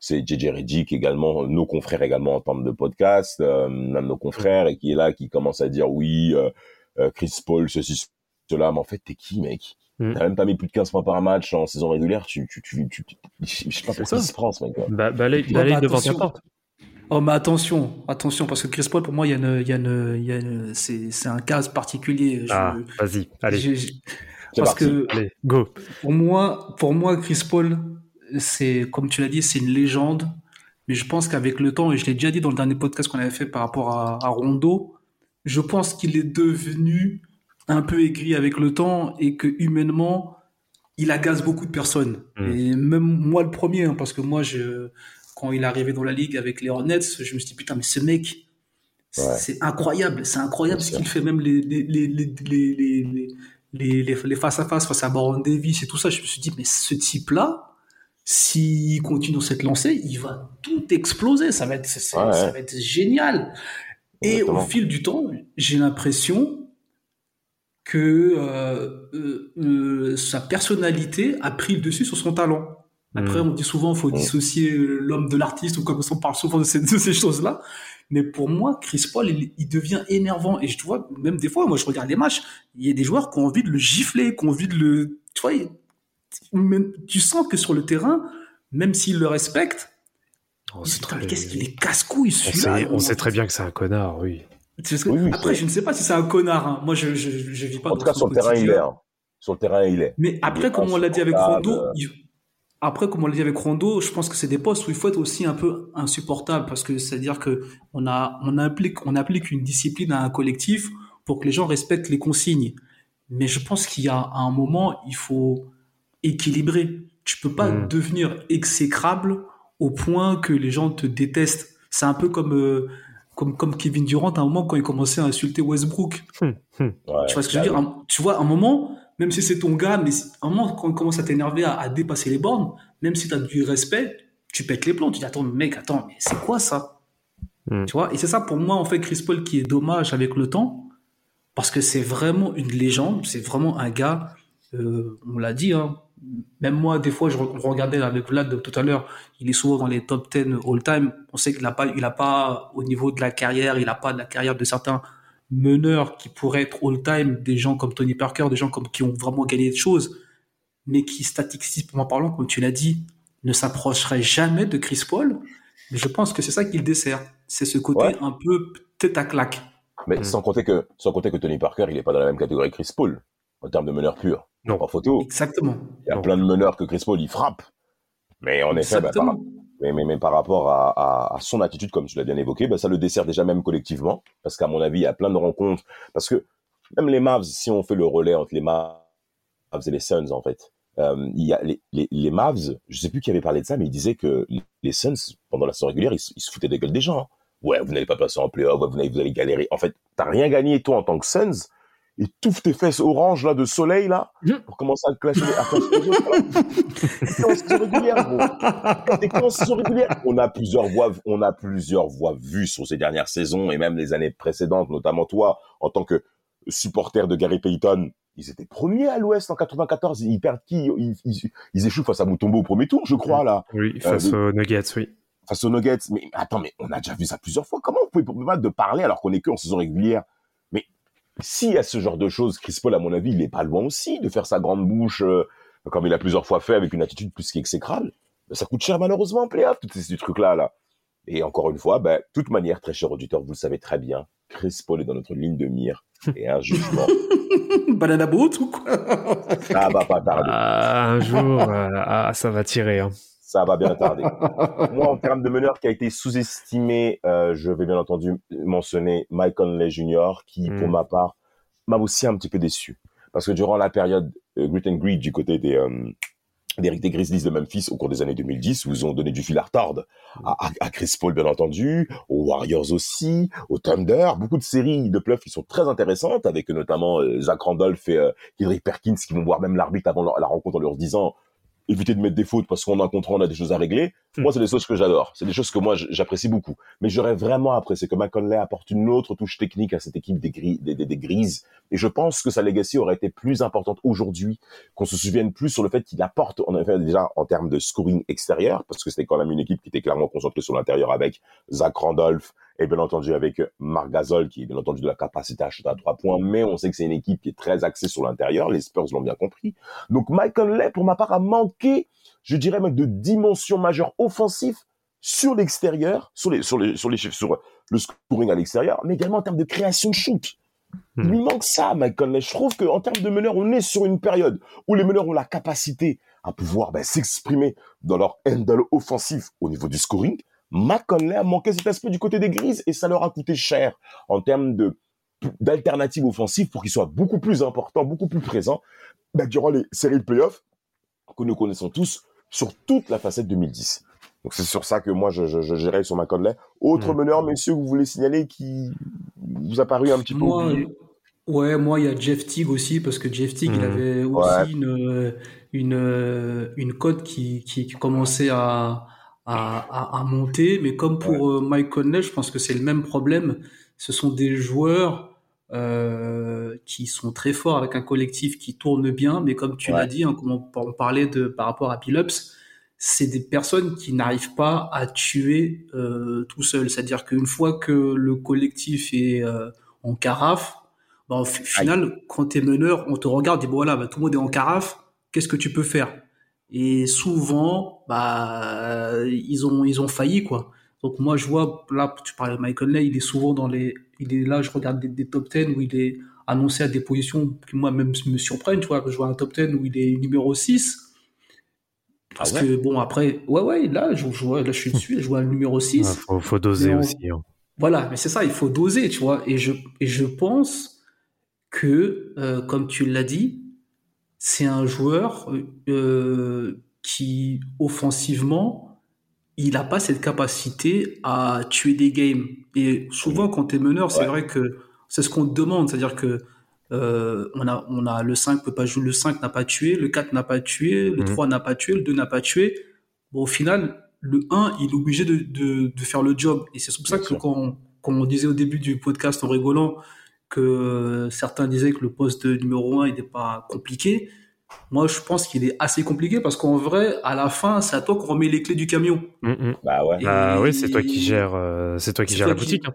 C'est JJ Redick également, nos confrères également en termes de podcast, euh, même nos confrères, et qui est là, qui commence à dire oui, euh, euh, Chris Paul, ceci, cela. Mais en fait, t'es qui, mec Mm. T'as même pas mis plus de 15 points par match en saison régulière. Tu, tu, tu, je sais pas ça. il se prend, mec. Bah, balaye, balaye bah, devant ta porte. Oh, mais attention, attention, parce que Chris Paul, pour moi, il y a une, il y a une, il y a une- c'est, c'est un cas particulier. Je- Ah, vas-y, allez, C'est parce parti. que allez, go. pour moi, pour moi, Chris Paul, c'est, comme tu l'as dit, c'est une légende. Mais je pense qu'avec le temps, et je l'ai déjà dit dans le dernier podcast qu'on avait fait par rapport à, à Rondo, je pense qu'il est devenu un peu aigri avec le temps et que humainement, il agace beaucoup de personnes. Mm. Et même moi le premier, hein, parce que moi, je, quand il est arrivé dans la ligue avec les Hornets, je me suis dit, putain, mais ce mec, c'est incroyable, c'est incroyable ce qu'il fait, même les, les, les, les, les face à face, face à Baron Davis et tout ça. Je me suis dit, mais ce type-là, s'il continue dans cette lancée, il va tout exploser, ça va être, ça, va être génial. Et au fil du temps, j'ai l'impression que euh, euh, euh, sa personnalité a pris le dessus sur son talent. Après, Mm. on dit souvent qu'il faut Mm. dissocier l'homme de l'artiste, ou comme on parle souvent de ces, de ces choses-là. Mais pour moi, Chris Paul, il, il devient énervant. Et je vois, même des fois, moi, je regarde les matchs, il y a des joueurs qui ont envie de le gifler, qui ont envie de le... Tu vois, il- même- tu sens que sur le terrain, même s'il le respecte, On très- qu'est-ce qu'il est casse-couille, on celui-là. sait, on sait très bien que c'est un connard, oui. Après, je ne sais pas si c'est un connard. hein. Moi, je, je, je vis pas En dans tout cas, son sur le terrain, il est. hein. Sur le terrain, il est. Mais Il après, est comme on l'a dit avec. Rondo, il- après, comme on l'a dit avec Rondo, je pense que c'est des postes où il faut être aussi un peu insupportable parce que c'est-à-dire que on a, on applique, on applique une discipline à un collectif pour que les gens respectent les consignes. Mais je pense qu'il y a un moment, il faut équilibré. Tu peux pas Mm. devenir exécrable au point que les gens te détestent. C'est un peu comme, euh, comme, comme Kevin Durant à un moment quand il commençait à insulter Westbrook. Ouais, Tu vois ce que je veux dire? Un- Tu vois, à un moment, même si c'est ton gars, mais à un moment, quand il commence à t'énerver, à, à dépasser les bornes, même si tu as du respect, tu pètes les plombs. Tu dis, attends, mec, attends, mais c'est quoi ça? Hmm. Tu vois Et c'est ça, pour moi, en fait, Chris Paul qui est dommage avec le temps, parce que c'est vraiment une légende, c'est vraiment un gars, euh, on l'a dit, hein, même moi, des fois, je re- regardais avec Vlad tout à l'heure, il est souvent dans les top 10 all-time. On sait qu'il n'a pas, il a pas, au niveau de la carrière, il n'a pas de la carrière de certains meneurs qui pourraient être all-time, des gens comme Tony Parker, des gens comme qui ont vraiment gagné des choses, mais qui, statistiquement parlant, comme tu l'as dit, ne s'approcheraient jamais de Chris Paul. Mais je pense que c'est ça qu'il dessert. C'est ce côté Ouais. un peu tête à claque. Mais Mm. sans compter que, sans compter que Tony Parker, il est pas dans la même catégorie que Chris Paul, en termes de meneur pur. Non. Pas photo. Exactement. Il y a Non. plein de meneurs que Chris Paul, il frappe. Mais en effet, bah, par. Mais, mais, mais par rapport à, à, à son attitude, comme tu l'as bien évoqué, bah, ça le dessert déjà même collectivement. Parce qu'à mon avis, il y a plein de rencontres. Parce que même les Mavs, si on fait le relais entre les Mavs et les Suns, en fait, euh, il y a les, les, les Mavs, je sais plus qui avait parlé de ça, mais il disait que les Suns, pendant la saison régulière, ils, se- foutaient des gueules des gens. hein. Ouais, vous n'allez pas passer en playoff, vous, vous allez galérer. En fait, t'as rien gagné, toi, en tant que Suns, et touffe tes fesses oranges, là, de soleil, là, pour commencer à clasher, à clasher régulière, gros. T'es en saison régulière. On a plusieurs voix, on a plusieurs voix vues sur ces dernières saisons et même les années précédentes, notamment toi, en tant que supporter de Gary Payton. Ils étaient premiers à l'Ouest en 94. Ils perdent qui? Ils, ils, ils échouent face à Mutombo au premier tour, je crois, là, Oui, face Euh, aux Nuggets, oui. face aux Nuggets. Mais attends, mais on a déjà vu ça plusieurs fois. Comment vous pouvez permettre de parler alors qu'on est que en saison régulière? S'il y a ce genre de choses, Chris Paul, à mon avis, il est pas loin aussi de faire sa grande bouche, euh, comme il a plusieurs fois fait, avec une attitude plus qu'exécrable. Ça coûte cher malheureusement en playoff, tous ces, ces trucs-là. Là. Et encore une fois, ben, de toute manière, très cher auditeur, vous le savez très bien, Chris Paul est dans notre ligne de mire. Et un jugement, Banana boat ou quoi? Ça va pas tarder. Ah, un jour, euh, ah, ça va tirer. hein. Ça va bien tarder. Moi, en termes de meneur qui a été sous-estimé, euh, je vais bien entendu mentionner Mike Conley Jr., qui, pour Mm. ma part, m'a aussi un petit peu déçu. Parce que durant la période euh, Grit and Greed du côté des, euh, des, des Grizzlies de Memphis au cours des années 2010, où ils ont donné du fil à retordre à, à, à Chris Paul, bien entendu, aux Warriors aussi, aux Thunder, beaucoup de séries de playoffs qui sont très intéressantes, avec notamment euh, Zach Randolph et euh, Kendrick Perkins qui vont voir même l'arbitre avant la, la rencontre en leur disant évitez de mettre des fautes parce qu'on a un contrat, on a des choses à régler. Hmm. Moi, c'est des choses que j'adore. C'est des choses que moi, j'apprécie beaucoup. Mais j'aurais vraiment apprécié que McConley apporte une autre touche technique à cette équipe des, gris, des, des, des Grises. Et je pense que sa legacy aurait été plus importante aujourd'hui, qu'on se souvienne plus sur le fait qu'il apporte, en effet, déjà en termes de scoring extérieur, parce que c'était quand même une équipe qui était clairement concentrée sur l'intérieur avec Zach Randolph et bien entendu avec Marc Gasol, qui est bien entendu de la capacité à shooter à trois points, mais on sait que c'est une équipe qui est très axée sur l'intérieur. Les Spurs l'ont bien compris. Donc Michael Lay, pour ma part, a manqué, je dirais même de dimension majeure offensive sur l'extérieur, sur les, sur les, sur les chiffres, sur le scoring à l'extérieur, mais également en termes de création de shoot. Il Hmm. lui manque ça, Michael Lay. Je trouve qu'en termes de meneurs, on est sur une période où les meneurs ont la capacité à pouvoir ben, s'exprimer dans leur handle offensif au niveau du scoring. McConley a manqué cet aspect du côté des grises et ça leur a coûté cher en termes de d'alternatives offensives pour qu'ils soient beaucoup plus importants, beaucoup plus présents ben, durant les séries de playoffs que nous connaissons tous sur toute la facette 2010. Donc c'est sur ça que moi je, je, je gérais sur McConley. Autre Mm. meneur, messieurs, que vous voulez signaler qui vous a paru un petit peu oublié? ouais, moi, il y a Jeff Teague aussi, parce que Jeff Teague, il Mhm. avait aussi Ouais. une, une, une cote qui, qui commençait à, à, à, à monter. Mais comme pour euh, Mike Conley, je pense que c'est le même problème. Ce sont des joueurs euh, qui sont très forts avec un collectif qui tourne bien, mais comme tu Ouais. l'as dit, hein, comme on, on parlait de par rapport à Billups, c'est des personnes qui n'arrivent pas à tuer euh, tout seul. C'est-à-dire qu'une fois que le collectif est euh, en carafe, bah, au fi- final, quand t'es meneur, on te regarde et bon, voilà, bah, tout le monde est en carafe. Qu'est-ce que tu peux faire? Et souvent, bah, ils ont ils ont failli quoi. Donc moi, je vois là, tu parlais de Michael Lay, il est souvent dans les, il est là, je regarde des, des top 10 où il est annoncé à des positions qui moi même me surprennent. Tu vois, je vois un top 10 où il est numéro 6. Parce Ah ouais? que bon après, ouais ouais, là je, je là je suis dessus, je vois le numéro 6. Ah, faut, faut doser on- aussi. hein. Voilà, mais c'est ça, il faut doser, tu vois. Et je, et je pense que, euh, comme tu l'as dit, c'est un joueur euh, qui, offensivement, il n'a pas cette capacité à tuer des games. Et souvent, quand tu es meneur, c'est Ouais. vrai que c'est ce qu'on te demande. C'est-à-dire que euh, on, a, on a le 5 peut pas jouer, le 5 n'a pas tué, le 4 n'a pas tué, le Mhm. 3 n'a pas tué, le 2 n'a pas tué. Bon, au final, le 1, il est obligé de, de, de faire le job. Et c'est pour ça que quand, quand on disait au début du podcast en rigolant que certains disaient que le poste de numéro 1 il n'est pas compliqué, moi je pense qu'il est assez compliqué parce qu'en vrai, à la fin, c'est à toi qu'on remet les clés du camion. Mm, mm. Bah ouais. Bah oui, c'est toi qui gères, euh, c'est toi qui gères toi la qui- boutique. hein.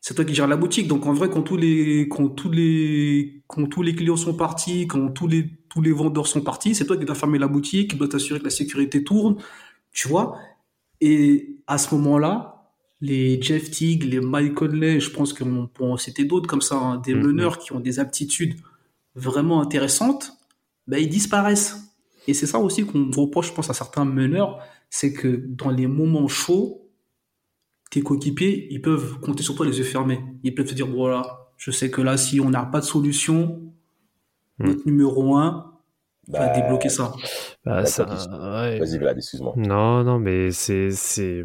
c'est toi qui gères la boutique. Donc en vrai, quand tous les, quand tous les, quand tous les clients sont partis, quand tous les, tous les vendeurs sont partis, c'est toi qui dois fermer la boutique, qui dois t'assurer que la sécurité tourne, tu vois. Et à ce moment-là, les Jeff Teague, les Mike Conley, je pense qu'on peut en citer d'autres comme ça, hein, des mm-hmm. meneurs qui ont des aptitudes vraiment intéressantes, bah, ils disparaissent. Et c'est ça aussi qu'on reproche, je pense, à certains meneurs, c'est que dans les moments chauds, tes coéquipiers, ils peuvent compter sur toi les yeux fermés. Ils peuvent te dire, voilà, je sais que là, si on n'a pas de solution, notre numéro un bah, débloquer ça. Bah, bah, Vas-y, Vlad, excuse-moi. Non, non, mais c'est. c'est...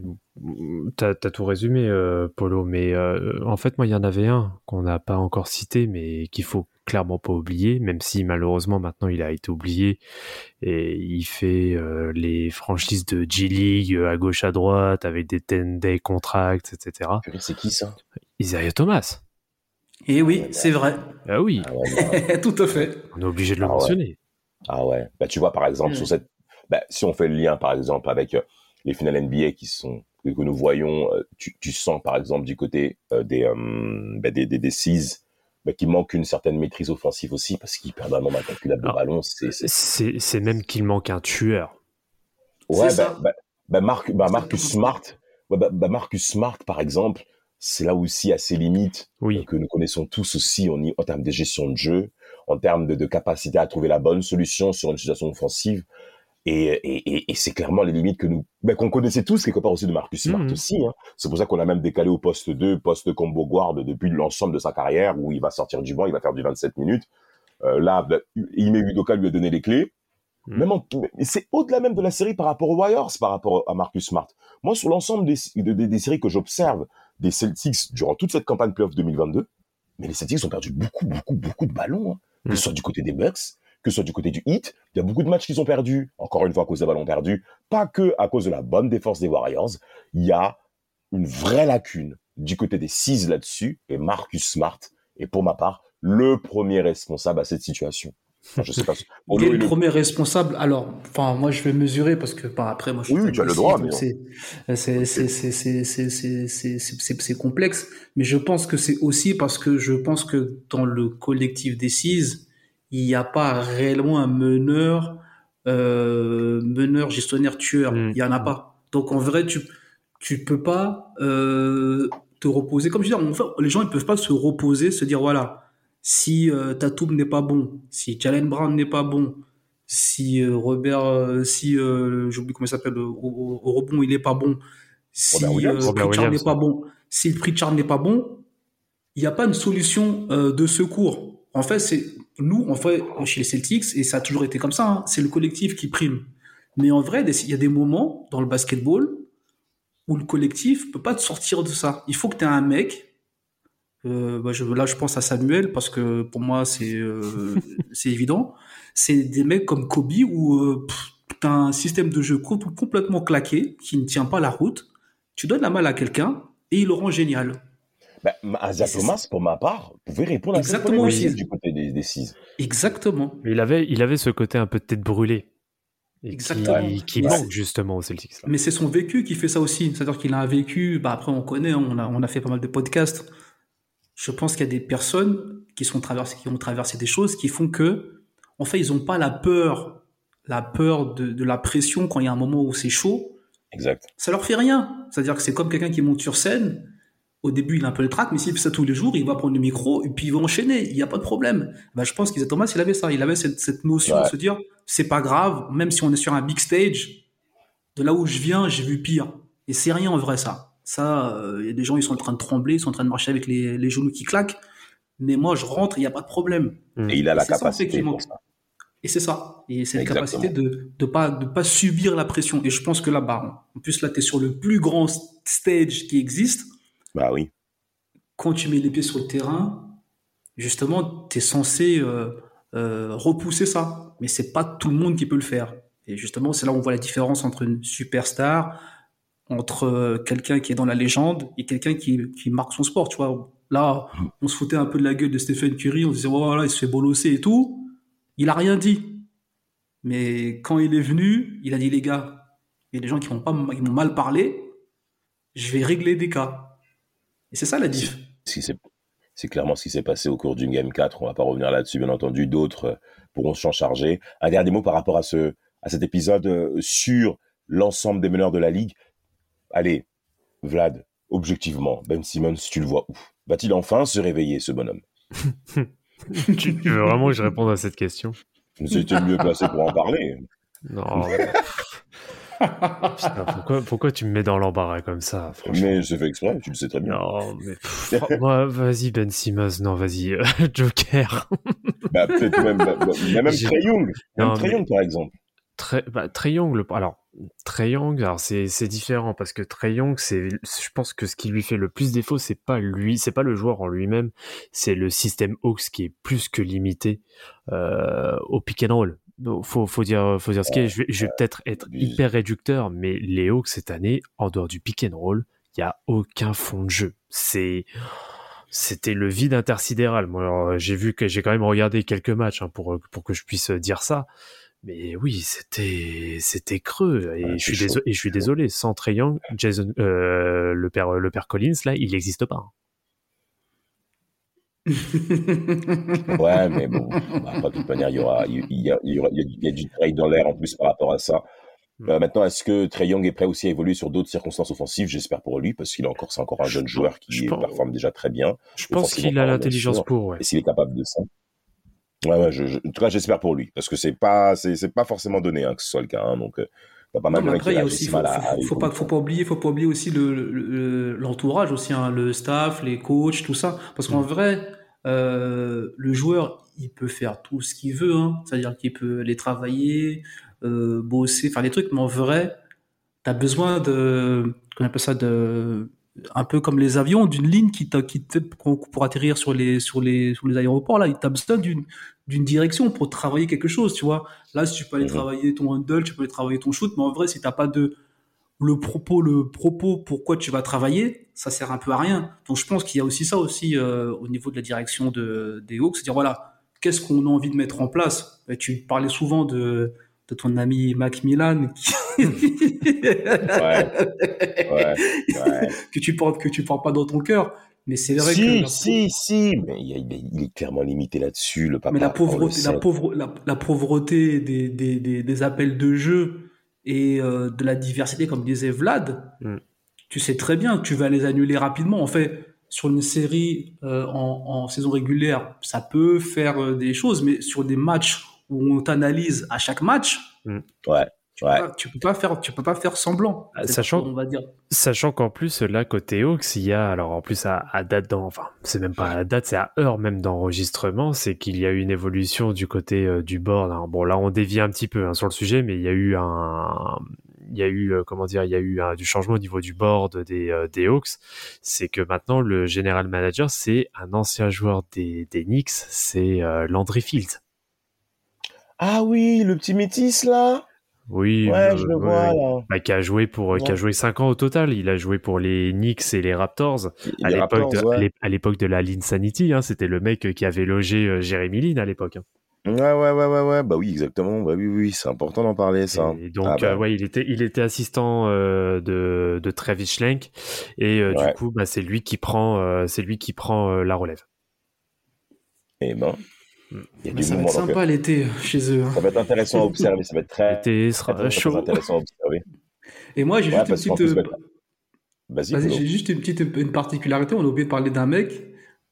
T'as, as tout résumé, euh, Polo, mais euh, en fait, moi, il y en avait un qu'on n'a pas encore cité, mais qu'il faut clairement pas oublier, même si malheureusement maintenant il a été oublié et il fait euh, les franchises de G-League euh, à gauche à droite avec des 10-day contracts, etc. C'est qui ça? Isaiah Thomas. Et oui, c'est vrai. Ah oui. Ah tout à fait. On est obligé de le ah mentionner. Ah ouais. Bah, tu vois, par exemple, Mm. sur cette, bah, si on fait le lien, par exemple, avec euh, les finales NBA qui sont, que, nous voyons, euh, tu, tu sens, par exemple, du côté euh, des, bah, des, des, des bah, qu'il manque une certaine maîtrise offensive aussi parce qu'ils perdent un nombre incalculable de ballons. C'est, même qu'il manque un tueur. Ouais, bah, bah, bah, Marc- bah, Marcus. Smart, bah, bah, Marcus Smart, par exemple, c'est là aussi à ses limites Oui. euh, que nous connaissons tous aussi en, en termes de gestion de jeu, en termes de, de capacité à trouver la bonne solution sur une situation offensive. Et, et, et, et c'est clairement les limites que nous, bah, qu'on connaissait tous quelque part aussi de Marcus Smart Mhm. aussi. Hein. C'est pour ça qu'on a même décalé au poste 2, poste combo guard depuis l'ensemble de sa carrière où il va sortir du banc, il va faire du 27 minutes. Euh, là, bah, Ime Udoka lui a donné les clés. Mhm. Même c'est au-delà même de la série par rapport aux Warriors, par rapport à Marcus Smart. Moi, sur l'ensemble des, de- des- des séries que j'observe des Celtics durant toute cette campagne playoff 2022, mais les Celtics ont perdu beaucoup, beaucoup, beaucoup de ballons. hein. Que ce soit du côté des Bucks, que ce soit du côté du Heat. Il y a beaucoup de matchs qu'ils ont perdus, encore une fois à cause des ballons perdus, pas que à cause de la bonne défense des Warriors. Il y a une vraie lacune du côté des Six là-dessus, et Marcus Smart est pour ma part le premier responsable à cette situation. Enfin, je sais pas. Bon, est le, premier responsable. Alors, enfin, moi, je vais mesurer parce que, par après, moi, je suis. Oui, tu as le droit, mais. C'est complexe. Mais je pense que c'est aussi parce que je pense que dans le collectif des il n'y a pas réellement un meneur, euh, meneur, gestionnaire, tueur. Hmm. Il n'y en a pas. Donc, en vrai, tu, tu peux pas, euh, te reposer. Comme je disais, en fait, les gens, ils peuvent pas se reposer, se dire, voilà si euh, Tatum n'est pas bon, si Jalen Brown n'est pas bon, si euh, Robert, euh, si euh, j'oublie comment il s'appelle, au, au- au rebond il n'est pas bon, si euh, Pritchard n'est pas bon, si Pritchard n'est pas bon, il n'y a pas une solution euh, de secours. En fait, c'est nous, en fait, chez les Celtics, et ça a toujours été comme ça, hein, c'est le collectif qui prime. Mais en vrai, il y a des moments dans le basketball où le collectif peut pas te sortir de ça. Il faut que tu aies un mec. Euh, bah, je, là, je pense à Samuel parce que pour moi, c'est euh, c'est évident. C'est des mecs comme Kobe où euh, tu as un système de jeu co- complètement claqué qui ne tient pas la route. Tu donnes la malle à quelqu'un et il le rend génial. Bah, Asia Thomas, pour ma part, pouvait répondre à cette Exactement aussi. du côté des, des Six. Exactement. Mais il avait, il avait ce côté un peu de tête brûlée. Et Exactement. Qui, manque justement aux Celtics. là. Mais c'est son vécu qui fait ça aussi. C'est-à-dire qu'il a un vécu, bah après on connaît, on a, on a fait pas mal de podcasts. Je pense qu'il y a des personnes qui, sont traversées, qui ont traversé des choses qui font que, en fait, ils n'ont pas la peur, la peur de, de la pression quand il y a un moment où c'est chaud. Exact. Ça leur fait rien. C'est-à-dire que c'est comme quelqu'un qui monte sur scène. Au début, il a un peu le trac, mais s'il fait ça tous les jours, il va prendre le micro et puis il va enchaîner. Il n'y a pas de problème. Bah, je pense qu'Isaiah Thomas, il avait ça. Il avait cette, cette notion Ouais. de se dire, c'est pas grave, même si on est sur un big stage, de là où je viens, j'ai vu pire. Et c'est rien en vrai, ça. Ça, euh, il y a des gens, ils sont en train de trembler, ils sont en train de marcher avec les, les genoux qui claquent. Mais moi, je rentre, il n'y a pas de problème. Mm. Et il a la C'est ça, en fait, capacité pour ça. Et c'est ça. Et c'est la capacité de de pas de pas subir la pression. Et je pense que là-bas, en plus là, tu es sur le plus grand stage qui existe. Bah oui. Quand tu mets les pieds sur le terrain, justement, tu es censé euh, euh, repousser ça. Mais c'est pas tout le monde qui peut le faire. Et justement, c'est là où on voit la différence entre une superstar, entre euh, quelqu'un qui est dans la légende et quelqu'un qui, qui marque son sport. Tu vois, là, on se foutait un peu de la gueule de Stephen Curry, on se disait, oh, voilà, il se fait bolosser et tout. Il a rien dit. Mais quand il est venu, il a dit, les gars, il y a des gens qui m'ont pas, qui m'ont mal parlé, je vais régler des cas. Et c'est ça la diff. C'est clairement ce qui s'est passé au cours d'une Game 4. On va pas revenir là-dessus, bien entendu. D'autres euh, pourront s'en charger. Un dernier mot par rapport à, ce, à cet épisode euh, sur l'ensemble des meneurs de la Ligue. Allez, Vlad, objectivement, Ben Simmons, tu le vois où? Va-t-il enfin se réveiller, ce bonhomme? Tu, veux vraiment que je réponde à cette question? C'était mieux placé pour en parler. Non. Putain, pourquoi, pourquoi tu me mets dans l'embarras comme ça Mais c'est fait exprès, tu le sais très bien. Non, mais moi, vas-y Ben Simmons, non, vas-y, euh, Joker. Bah, peut-être même, bah, bah, même Trey Young. Même Non, mais- Young, par exemple. Trey, bah, Trae Young, le- alors Trey Young, alors c'est différent parce que Trey Young, c'est, je pense que ce qui lui fait le plus défaut, c'est pas lui, c'est pas le joueur en lui-même, c'est le système Hawks qui est plus que limité euh, au pick and roll. Donc, Faut, faut dire, faut dire ce qui est. Je vais, je vais peut-être être hyper réducteur, mais les Hawks cette année, en dehors du pick and roll, il y a aucun fond de jeu. C'est c'était le vide intersidéral. Moi, j'ai vu que j'ai quand même regardé quelques matchs hein, pour pour que je puisse dire ça. Mais oui, c'était c'était creux et je suis désolé, et je suis désolé. Sans Trey Young, Jason, euh, le père le père Collins là, il n'existe pas. hein. Ouais, mais bon, bah, après, de toute manière, il y aura, il y a, il y aura- il y a, il y a du trade dans l'air en plus par rapport à ça. Mm. Euh, maintenant, est-ce que Trey Young est prêt aussi à évoluer sur d'autres circonstances offensives? J'espère pour lui, parce qu'il est encore, c'est encore un Je jeune joueur qui pense- performe déjà très bien. Je pense qu'il a l'intelligence pour. Ouais. Et s'il est capable de ça. Ouais, ouais, je, je- en tout cas, j'espère pour lui, parce que c'est pas, c'est, c'est pas forcément donné hein, que ce soit le cas. hein, donc, euh, t'as pas mal Non, de mais mecs après, qui il y a aussi, faut, mal à- à faut, pas, faut pas oublier, faut pas oublier aussi le, le- l'entourage aussi, hein, le staff, les coachs, tout ça. Parce qu'en vrai, euh, le joueur, il peut faire tout ce qu'il veut. C'est-à-dire qu'il peut aller travailler, euh, bosser, faire des trucs, mais en vrai, t'as besoin de, qu'on appelle ça de, un peu comme les avions, d'une ligne qui t'a, qui pour, atterrir sur les, sur les, sur les aéroports, là, t'as besoin d'une, d'une direction pour travailler quelque chose, tu vois. Là, si tu peux aller Mhm. travailler ton handle, tu peux aller travailler ton shoot, mais en vrai, si t'as pas de le propos, le propos, pourquoi tu vas travailler, ça sert un peu à rien. Donc, je pense qu'il y a aussi ça aussi euh, au niveau de la direction de, des Hawks, c'est-à-dire voilà, qu'est-ce qu'on a envie de mettre en place? Et tu parlais souvent de de ton ami Macmillan qui... Ouais, ouais, ouais. que tu portes que tu portes pas dans ton cœur mais c'est vrai que Si, si, si, mais il, y a- il est- il est clairement limité là-dessus, le papa. mais la pauvreté la pauvre la, la pauvreté des, des, des, des appels de jeu et euh, de la diversité comme disait Vlad Mm. tu sais très bien que tu vas les annuler rapidement en fait sur une série euh, en, en saison régulière ça peut faire euh, des choses mais sur des matchs où on t'analyse à chaque match Ouais, tu, ouais. peux pas, tu peux pas faire tu peux pas faire semblant Ah, sachant- va dire Sachant qu'en plus, là, côté Hawks, il y a, alors en plus à, à date dans, enfin, c'est même pas à date, c'est à heure même d'enregistrement, c'est qu'il y a eu une évolution du côté euh, du board. Alors, bon, là, on dévie un petit peu hein, sur le sujet, mais il y a eu un, il y a eu, euh, comment dire, il y a eu un- du changement au niveau du board des, euh, des Hawks. C'est que maintenant, le general manager, c'est un ancien joueur des, des Knicks, c'est euh, Landry Fields. Ah oui, le petit métis là Oui, Ouais, euh, je le vois ouais. Bah, qui a joué pour, qui a joué 5 ans au total. Il a joué pour les Knicks et les Raptors. à Les l'époque de, à l'époque la Linsanity, hein, c'était le mec qui avait logé euh, Jérémy Lin à l'époque. hein. Ouais, ouais, ouais, ouais, ouais. Bah oui, exactement. Bah oui, oui, c'est important d'en parler, ça. Et donc, Ah bah. euh, ouais, il était, il était assistant euh, de, de Travis Schlenk et euh, Ouais. du coup, bah, c'est lui qui prend, euh, c'est lui qui prend euh, la relève. Eh ben. Il y a mais du ça va être sympa l'été chez eux hein. euh, Ça va être intéressant à observer. Ça va être très, L'été sera très, très, très chaud. intéressant à observer. et moi j'ai Ouais, juste une parce qu'en petite plus, euh, bah, Vas-y, j'ai juste une petite une particularité. On a oublié de parler d'un mec.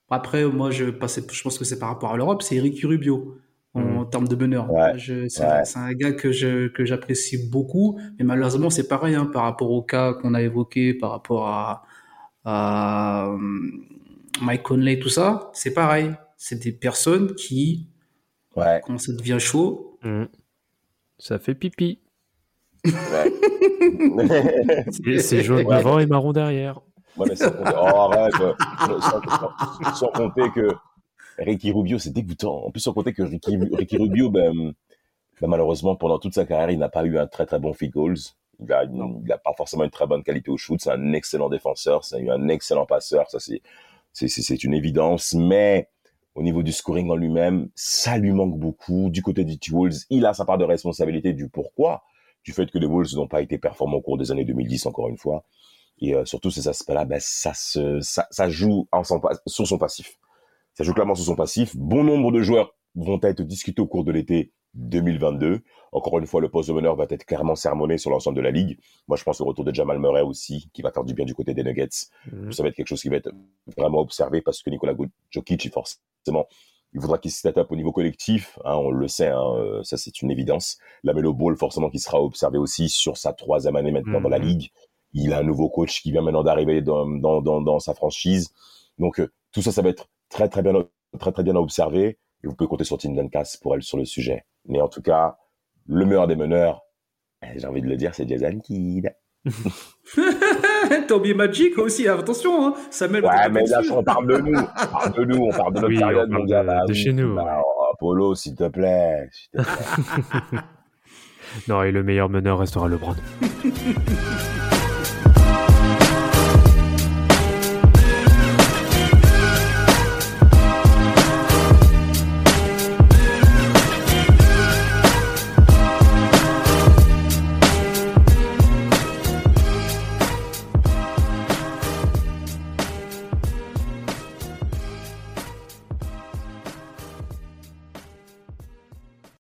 Après, moi, je passais, je pense que c'est par rapport à l'Europe. C'est Eric Rubio en termes de bonheur. Ouais, Je- c'est, ouais. c'est un gars que je que j'apprécie beaucoup. Mais malheureusement, c'est pareil hein, par rapport au cas qu'on a évoqué, par rapport à, à euh, Mike Conley, tout ça. C'est pareil. C'est des personnes qui, Ouais. quand ça devient chaud, Mm. Ça fait pipi. Ouais. C'est jaune Ouais. devant et marron derrière. Ouais, mais sans compter, oh, arrête, euh, sans, sans- sans compter que Ricky Rubio, c'est dégoûtant. En plus, sans compter que Ricky, Ricky Rubio, ben, ben, malheureusement, pendant toute sa carrière, il n'a pas eu un très très bon field goals. Il a, une- il a pas forcément une très bonne qualité au shoot. C'est un excellent défenseur, c'est un excellent passeur. Ça, c'est, c'est, c'est, c'est une évidence. Mais au niveau du scoring en lui-même, ça lui manque beaucoup. Du côté du Wolves, il a sa part de responsabilité du pourquoi, du fait que les Wolves n'ont pas été performants au cours des années 2010, encore une fois. Et euh, surtout ces aspects-là, ben, ça, se, ça, ça joue en son, sur son passif. Ça joue clairement sur son passif. Bon nombre de joueurs vont être discutés au cours de l'été 2022. Encore une fois, le poste de meneur va être clairement sermonné sur l'ensemble de la ligue. Moi, je pense au retour de Jamal Murray aussi, qui va faire du bien du côté des Nuggets. Mm. Ça va être quelque chose qui va être vraiment observé parce que Nikola Jokic, forcément, il faudra qu'il se up au niveau collectif. hein, on le sait, hein, euh, ça c'est une évidence. La Melo Ball, forcément, qui sera observé aussi sur sa troisième année maintenant dans la Mhm. ligue. Il a un nouveau coach qui vient maintenant d'arriver dans, dans, dans, dans sa franchise. Donc, euh, tout ça, ça va être très, très bien, très, très bien à observer. Et vous pouvez compter sur Tim Duncan pour elle sur le sujet. Mais en tout cas, le meilleur des meneurs, eh, j'ai envie de le dire, c'est Jason Kidd. Oublié Magic aussi, attention, hein. Samuel va Ouais, mais là, on parle de nous. On parle de nous, on parle de notre Oui, on période, parle mon gars. de- de oui. chez nous, Bah, oh, Apollo, s'il te plaît. s'il te plaît. Non, et le meilleur meneur restera LeBron.